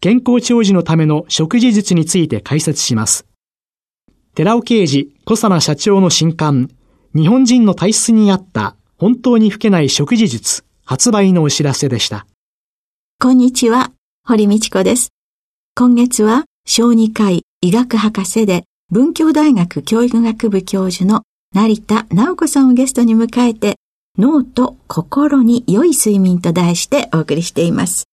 健康長寿のための食事術について解説します。寺尾啓治小佐奈社長の新刊、日本人の体質に合った本当に老けない食事術発売のお知らせでした。こんにちは、堀道子です。今月は小児科医医学博士で文教大学教育学部教授の成田直子さんをゲストに迎えて脳と心に良い睡眠と題してお送りしています。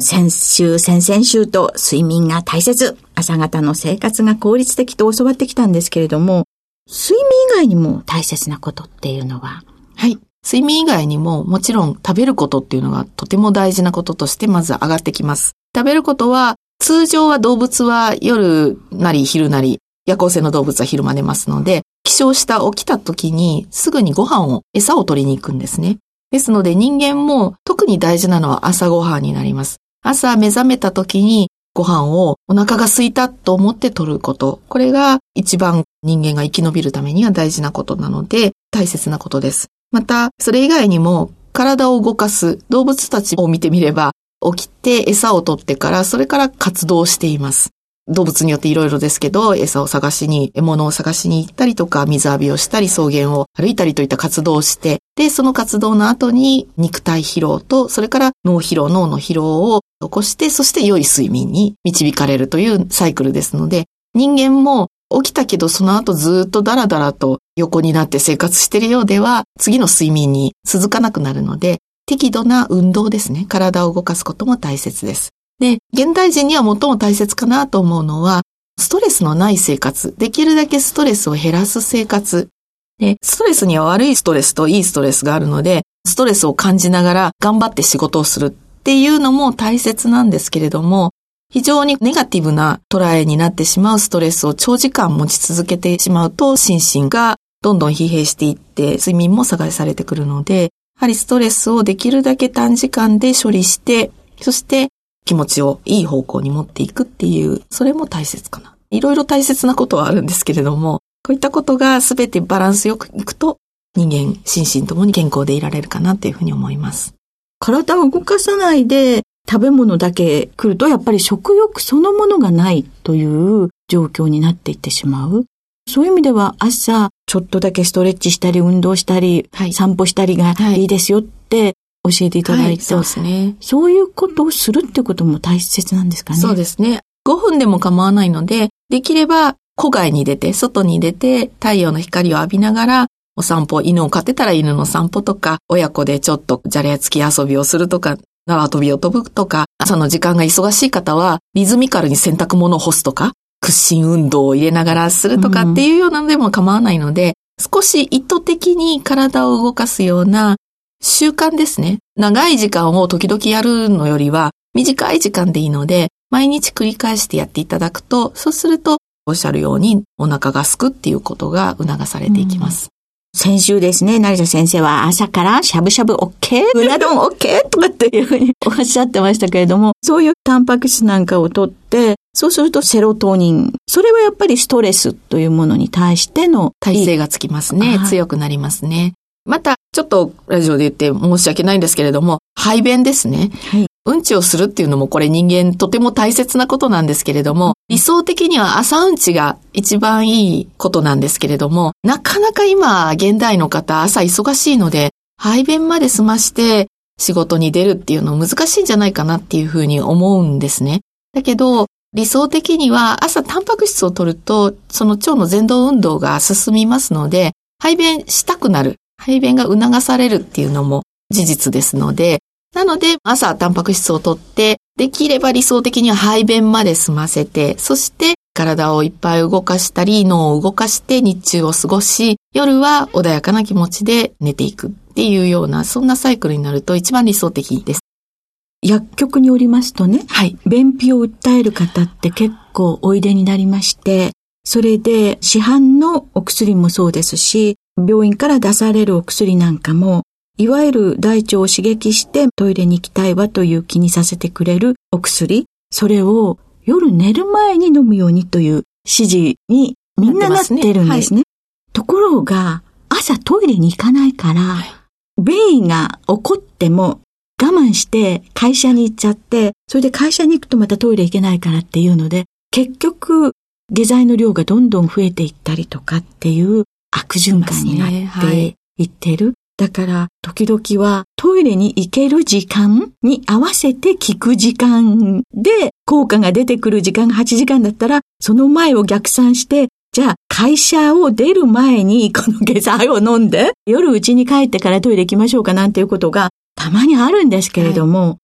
先週、先々週と睡眠が大切、朝方の生活が効率的と教わってきたんですけれども、睡眠以外にも大切なことっていうのは？はい。睡眠以外にももちろん食べることっていうのがとても大事なこととしてまず上がってきます。食べることは通常は動物は夜なり昼なり夜行性の動物は昼間寝ますので起床した起きた時にすぐにご飯を餌を取りに行くんですね。ですので人間も特に大事なのは朝ご飯になります。朝目覚めた時にご飯をお腹が空いたと思って取ること。これが一番人間が生き延びるためには大事なことなので大切なことです。また、それ以外にも体を動かす動物たちを見てみれば、起きて餌を取ってからそれから活動しています。動物によっていろいろですけど、餌を探しに、獲物を探しに行ったりとか、水浴びをしたり、草原を歩いたりといった活動をして、で、その活動の後に肉体疲労と、それから脳疲労、脳の疲労を起こして、そして良い睡眠に導かれるというサイクルですので、人間も起きたけどその後ずっとダラダラと横になって生活しているようでは、次の睡眠に続かなくなるので、適度な運動ですね。体を動かすことも大切です。で、現代人には最も大切かなと思うのは、ストレスのない生活。できるだけストレスを減らす生活。で、ストレスには悪いストレスといいストレスがあるので、ストレスを感じながら頑張って仕事をするっていうのも大切なんですけれども、非常にネガティブな捉えになってしまうストレスを長時間持ち続けてしまうと、心身がどんどん疲弊していって、睡眠も阻害されてくるので、やはりストレスをできるだけ短時間で処理して、そして気持ちをいい方向に持っていくっていう、それも大切かな。いろいろ大切なことはあるんですけれども、こういったことが全てバランスよくいくと、人間、心身ともに健康でいられるかなっていうふうに思います。体を動かさないで食べ物だけ来るとやっぱり食欲そのものがないという状況になっていってしまう。そういう意味では朝ちょっとだけストレッチしたり運動したり、はい、散歩したりがいいですよって教えていただいて、はい、そうですね。そういうことをするってことも大切なんですかね。そうですね。5分でも構わないので、できれば戸外に出て、外に出て太陽の光を浴びながらお散歩、犬を飼ってたら犬の散歩とか、親子でちょっとじゃれやつき遊びをするとか、縄跳びを飛ぶとか、朝の時間が忙しい方は、リズミカルに洗濯物を干すとか、屈伸運動を入れながらするとかっていうようなのでも構わないので、うん、少し意図的に体を動かすような習慣ですね。長い時間を時々やるのよりは、短い時間でいいので、毎日繰り返してやっていただくと、そうすると、おっしゃるようにお腹がすくっていうことが促されていきます。先週ですね、成田先生は朝からしゃぶしゃぶ OK? うな丼 OK? とかっていうふうに おっしゃってましたけれども、そういうタンパク質なんかをとって、そうするとセロトニン。それはやっぱりストレスというものに対しての耐性がつきますね。強くなりますね。また、ちょっとラジオで言って申し訳ないんですけれども、排便ですね。はい。うんちをするっていうのもこれ人間とても大切なことなんですけれども、理想的には朝うんちが一番いいことなんですけれども、なかなか今、現代の方朝忙しいので、排便まで済まして仕事に出るっていうの難しいんじゃないかなっていうふうに思うんですね。だけど、理想的には朝タンパク質を取ると、その腸の前動運動が進みますので、排便したくなる、排便が促されるっていうのも事実ですので、なので朝タンパク質を取って、できれば理想的には排便まで済ませて、そして体をいっぱい動かしたり、脳を動かして日中を過ごし、夜は穏やかな気持ちで寝ていくっていうような、そんなサイクルになると一番理想的です。薬局によりますとね、はい。便秘を訴える方って結構おいでになりまして、それで市販のお薬もそうですし、病院から出されるお薬なんかも、いわゆる大腸を刺激してトイレに行きたいわという気にさせてくれるお薬、それを夜寝る前に飲むようにという指示にみんななってるんですね。ところが、朝トイレに行かないから、便意が起こっても我慢して会社に行っちゃって、それで会社に行くとまたトイレ行けないからっていうので、結局、下剤の量がどんどん増えていったりとかっていう悪循環になっていってる。だから、時々はトイレに行ける時間に合わせて効く時間で効果が出てくる時間が8時間だったら、その前を逆算して、じゃあ会社を出る前にこの下剤を飲んで、夜家に帰ってからトイレ行きましょうかなんていうことがたまにあるんですけれども、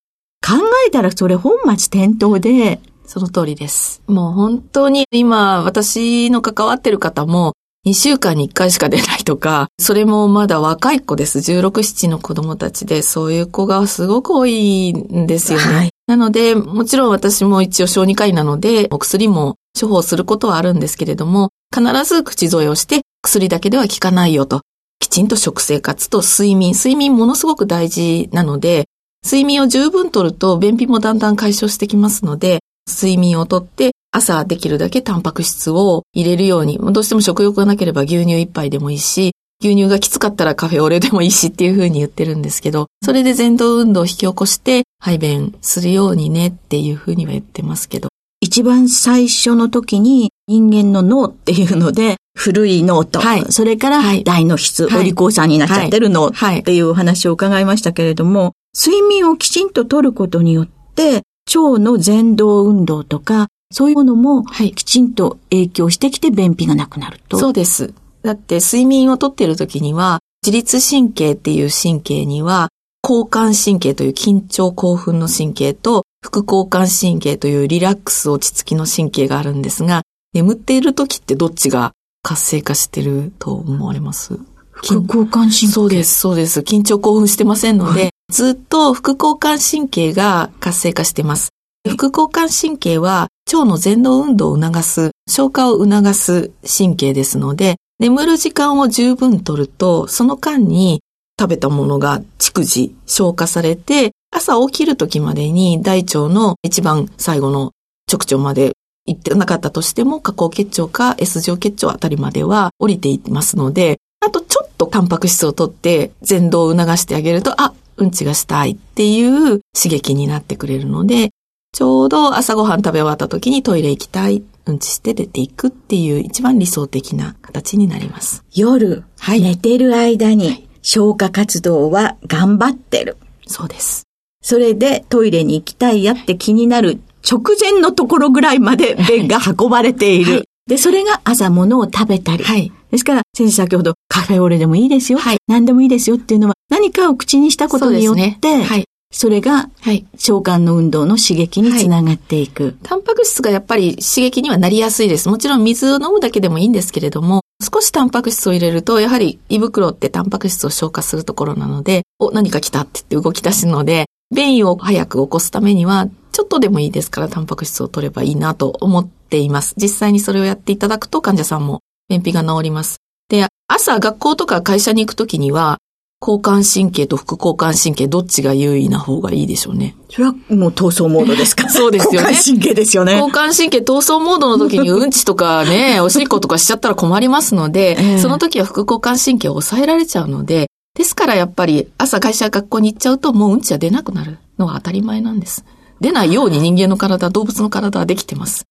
考えたらそれ本末転倒で、その通りです。もう本当に今、私の関わってる方も、2週間に1回しか出ないとか、それもまだ若い子です。16、7の子供たちで、そういう子がすごく多いんですよね。はいなので、もちろん私も一応小児科医なので、お薬も処方することはあるんですけれども、必ず口添えをして、薬だけでは効かないよと。きちんと食生活と睡眠。睡眠ものすごく大事なので、睡眠を十分とると便秘もだんだん解消してきますので、睡眠をとって朝できるだけタンパク質を入れるように、どうしても食欲がなければ牛乳一杯でもいいし、牛乳がきつかったらカフェオレでもいいしっていう風に言ってるんですけど、それで前動運動を引き起こして排便するようにねっていう風には言ってますけど。一番最初の時に人間の脳っていうので、古い脳と、はい。それからはい。大脳質、はい。お利口さんになっちゃってる脳はいってい。うお話を伺いましたけれども、睡眠をきちんととることによって、腸の前動運動とか、そういうものもはいきちんと影響してきて便秘がなくなると。そうです。だって睡眠をとっている時には、自律神経っていう神経には、交感神経という緊張興奮の神経と、副交感神経というリラックス落ち着きの神経があるんですが、眠っている時ってどっちが活性化してると思われます？副交感神経。そうです、そうです。緊張興奮してませんので、はずっと副交感神経が活性化してます。副交感神経は腸の前動運動を促す、消化を促す神経ですので、眠る時間を十分とると、その間に食べたものが逐次消化されて、朝起きる時までに大腸の一番最後の直腸まで行ってなかったとしても、下行結腸か S 状結腸あたりまでは降りていますので、あとちょっとタンパク質を取って前動を促してあげると、あ、うんちがしたいっていう刺激になってくれるので、ちょうど朝ごはん食べ終わった時にトイレ行きたい、うんちして出ていくっていう一番理想的な形になります。夜、はい寝てる間に消化活動は頑張ってる。そうです。それでトイレに行きたいやって気になる直前のところぐらいまで便が運ばれている。はいで、それが朝物を食べたり。はい。ですから、先生先ほどカフェオレでもいいですよ。はい何でもいいですよっていうのは何かを口にしたことによって、ねはい。それがはい。召喚の運動の刺激につながっていく。タンパク質がやっぱり刺激にはなりやすいです。もちろん水を飲むだけでもいいんですけれども、少しタンパク質を入れると、やはり胃袋ってタンパク質を消化するところなので、お、何か来たって言って動き出すので、便意を早く起こすためには、ちょっとでもいいですからタンパク質を取ればいいなと思っています。実際にそれをやっていただくと患者さんも便秘が治ります。で、朝学校とか会社に行くときには、交感神経と副交感神経どっちが優位な方がいいでしょうね。それはもう闘争モードですか？そうですよね交感神経ですよね。交感神経闘争モードの時にうんちとかね、おしっことかしちゃったら困りますので、ええその時は副交感神経を抑えられちゃうので、ですからやっぱり朝会社学校に行っちゃうともううんちは出なくなるのが当たり前なんです。出ないように人間の体、動物の体はできてます。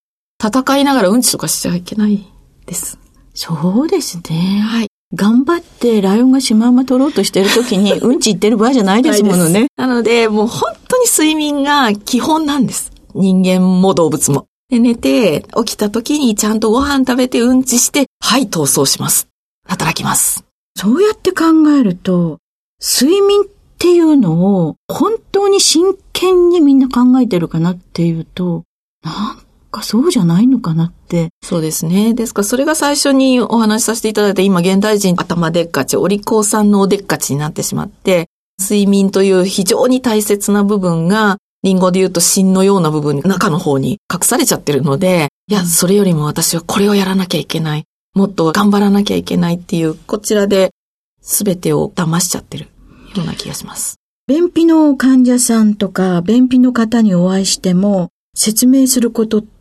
戦いながらうんちとかしちゃいけないです。そうですね。はい。頑張ってライオンがシマウマ取ろうとしてる時に うんち言ってる場合じゃないですものね。なので、もう本当に睡眠が基本なんです。人間も動物も。で、寝て、起きた時にちゃんとご飯食べてうんちして、はい、逃走します。働きます。そうやって考えると、睡眠っていうのを本当に真剣にみんな考えてるかなっていうと、なんかそうじゃないのかなって。そうですね。ですからそれが最初にお話しさせていただいた今現代人頭でっかち、お利口さんのおでっかちになってしまって、睡眠という非常に大切な部分がリンゴで言うと芯のような部分、中の方に隠されちゃってるので、いや、それよりも私はこれをやらなきゃいけない。もっと頑張らなきゃいけないっていう、こちらで全てを騙しちゃってるような気がします。便秘の患者さんとか、便秘の方にお会いしても、説明することって、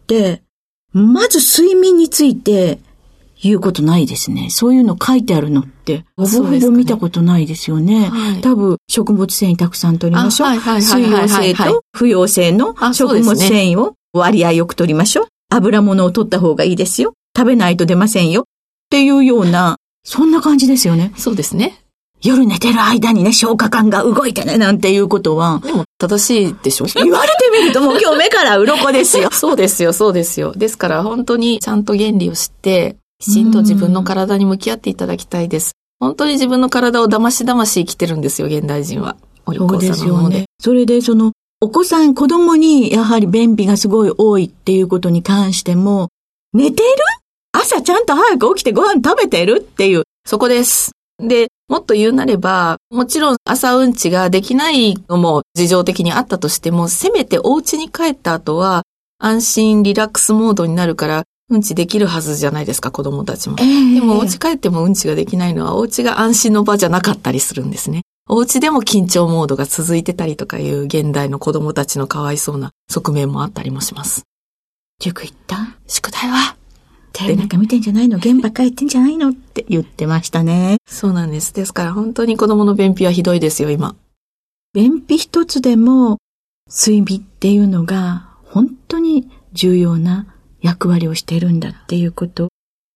まず睡眠について言うことないですね。そういうの書いてあるのって、ほぼほぼ見たことないですよね。はい、多分、食物繊維たくさん取りましょう。水溶性と不溶性の食物繊維を割合よく取りましょう。油物を取った方がいいですよ。食べないと出ませんよ。っていうような、そんな感じですよね。そうですね。夜寝てる間にね、消化管が動いてね、なんていうことは。でも、正しいでしょ？言われてみるともう今日目から鱗ですよ。そうですよ、そうですよ。ですから本当にちゃんと原理を知って、きちんと自分の体に向き合っていただきたいです。本当に自分の体を騙し騙し生きてるんですよ、現代人は。お利口さんので。それでその、お子さん、子供にやはり便秘がすごい多いっていうことに関しても、寝てる？朝ちゃんと早く起きてご飯食べてる？っていう。そこです。で、もっと言うなれば、もちろん朝うんちができないのも事情的にあったとしても、せめてお家に帰った後は、安心リラックスモードになるから、うんちできるはずじゃないですか、子供たちも。えー、でも、お家帰ってもうんちができないのは、お家が安心の場じゃなかったりするんですね。お家でも緊張モードが続いてたりとかいう現代の子供たちのかわいそうな側面もあったりもします。塾行った？宿題は？テレビなんか見てんじゃないの？現場帰ってんじゃないの？って言ってましたね。そうなんです。ですから本当に子供の便秘はひどいですよ、今。便秘一つでも、睡眠っていうのが本当に重要な役割をしているんだっていうこと。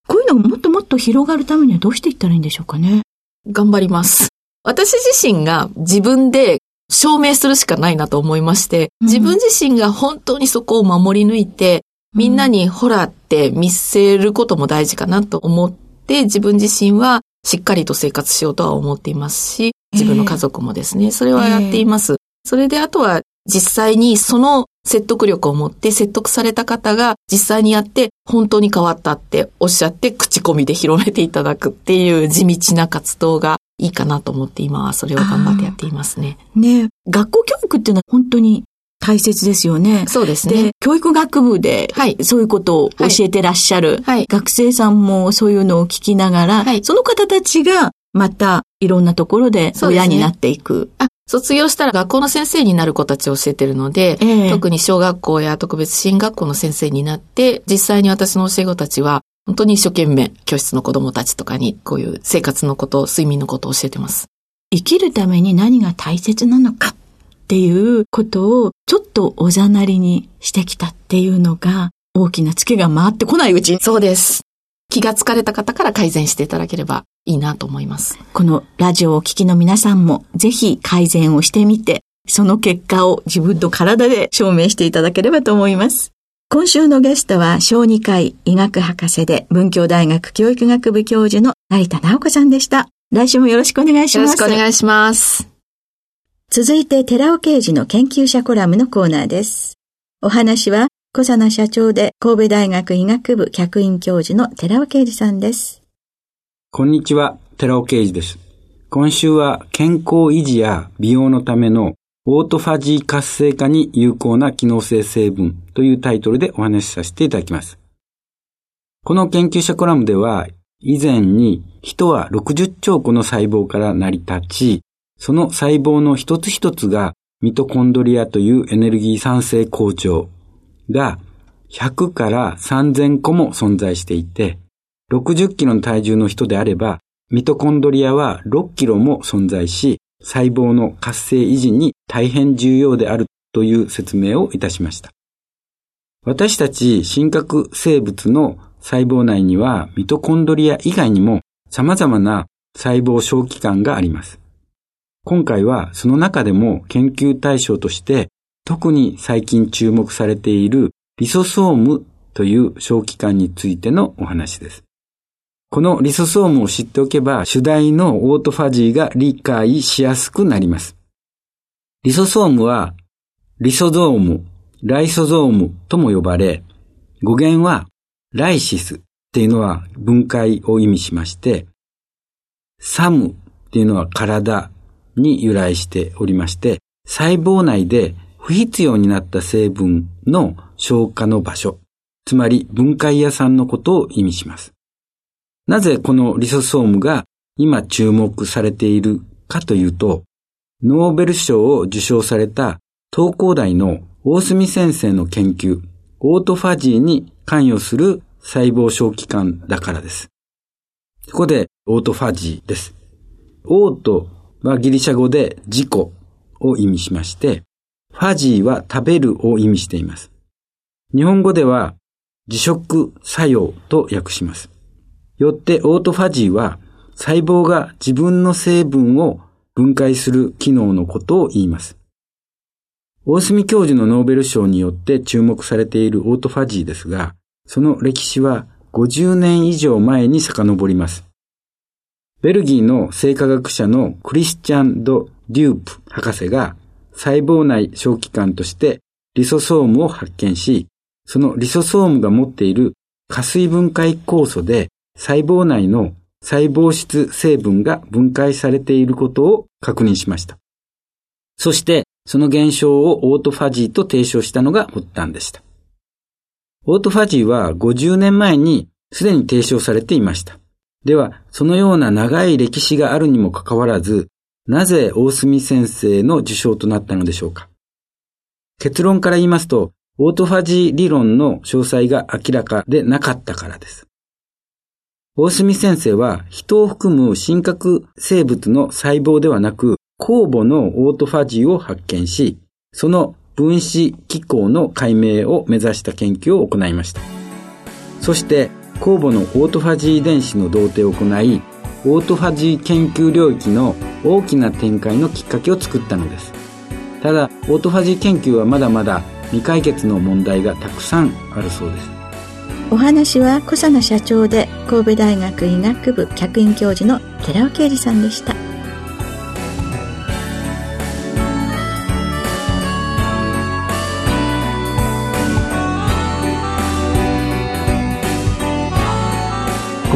こういうのがもっともっと広がるためにはどうしていったらいいんでしょうかね？頑張ります。私自身が自分で証明するしかないなと思いまして、自分自身が本当にそこを守り抜いて、みんなにほらって見せることも大事かなと思って、自分自身はしっかりと生活しようとは思っていますし、自分の家族もですね、それはやっています。それであとは実際にその説得力を持って説得された方が実際にやって本当に変わったっておっしゃって口コミで広めていただくっていう地道な活動がいいかなと思って今はそれを頑張ってやっていますね。ね学校教育っていうのは本当に大切ですよね。そうですね。で、教育学部で、はい、そういうことを教えてらっしゃる、はい、学生さんもそういうのを聞きながら、はい、その方たちがまたいろんなところで親になっていく。あ、卒業したら学校の先生になる子たちを教えてるので、えー、特に小学校や特別進学校の先生になって、実際に私の教え子たちは、本当に一生懸命教室の子供たちとかにこういう生活のこと、睡眠のことを教えてます。生きるために何が大切なのかっていうことをちょっとおざなりにしてきたっていうのが大きなツケが回ってこないうちに。そうです。気がつかれた方から改善していただければいいなと思います。このラジオをお聞きの皆さんもぜひ改善をしてみて、その結果を自分の体で証明していただければと思います。今週のゲストは小児科医医学博士で文教大学教育学部教授の成田直子さんでした。来週もよろしくお願いします。よろしくお願いします。続いて、寺尾刑事の研究者コラムのコーナーです。お話は、小佐奈社長で神戸大学医学部客員教授の寺尾刑事さんです。こんにちは、寺尾刑事です。今週は健康維持や美容のためのオートファジー活性化に有効な機能性成分というタイトルでお話しさせていただきます。この研究者コラムでは、以前に人は60兆個の細胞から成り立ち、その細胞の一つ一つがミトコンドリアというエネルギー産生工場が100から3000個も存在していて、60キロの体重の人であれば、ミトコンドリアは6キロも存在し、細胞の活性維持に大変重要であるという説明をいたしました。私たち真核生物の細胞内にはミトコンドリア以外にも様々な細胞小器官があります。今回はその中でも研究対象として特に最近注目されているリソソームという小器官についてのお話です。このリソソームを知っておけば、主題のオートファジーが理解しやすくなります。リソソームは、リソゾーム、ライソゾームとも呼ばれ、語源は、ライシスっていうのは分解を意味しまして、サムっていうのは体に由来しておりまして、細胞内で不必要になった成分の消化の場所、つまり分解屋さんのことを意味します。なぜこのリソソームが今注目されているかというと、ノーベル賞を受賞された東工大の大隅先生の研究、オートファジーに関与する細胞小器官だからです。ここでオートファジーです。オートはギリシャ語で自己を意味しまして、ファジーは食べるを意味しています。日本語では自食作用と訳します。よってオートファジーは細胞が自分の成分を分解する機能のことを言います。大隅教授のノーベル賞によって注目されているオートファジーですが、その歴史は50年以上前に遡ります。ベルギーの生化学者のクリスチャン・ド・デュープ博士が細胞内小器官としてリソソームを発見し、そのリソソームが持っている加水分解酵素で細胞内の細胞質成分が分解されていることを確認しました。そして、その現象をオートファジーと提唱したのが発端でした。オートファジーは50年前にすでに提唱されていました。では、そのような長い歴史があるにもかかわらず、なぜ大隅先生の受賞となったのでしょうか？結論から言いますと、オートファジー理論の詳細が明らかでなかったからです。大隅先生は人を含む真核生物の細胞ではなく、酵母のオートファジーを発見し、その分子機構の解明を目指した研究を行いました。そして、酵母のオートファジー遺伝子の同定を行い、オートファジー研究領域の大きな展開のきっかけを作ったのです。ただ、オートファジー研究はまだまだ未解決の問題がたくさんあるそうです。お話は小佐野社長で神戸大学医学部客員教授の寺尾啓二さんでした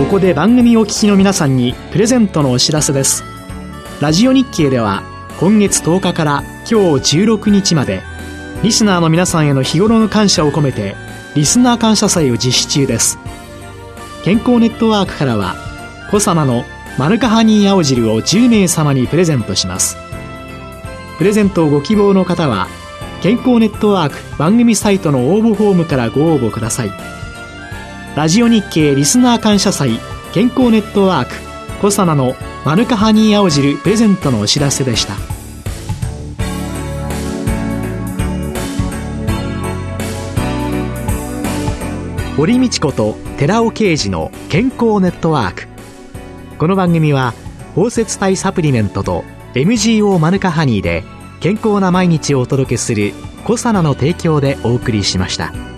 ここで番組お聞きの皆さんにプレゼントのお知らせです。ラジオ日経では今月10日から今日16日までリスナーの皆さんへの日頃の感謝を込めてリスナー感謝祭を実施中です。健康ネットワークからはコサナのマヌカハニー青汁を10名様にプレゼントします。プレゼントをご希望の方は健康ネットワーク番組サイトの応募フォームからご応募ください。ラジオ日経リスナー感謝祭健康ネットワークコサナのマヌカハニー青汁プレゼントのお知らせでした堀道子と寺尾啓二の健康ネットワークこの番組は包摂体サプリメントと MGO マヌカハニーで健康な毎日をお届けするコサナの提供でお送りしました。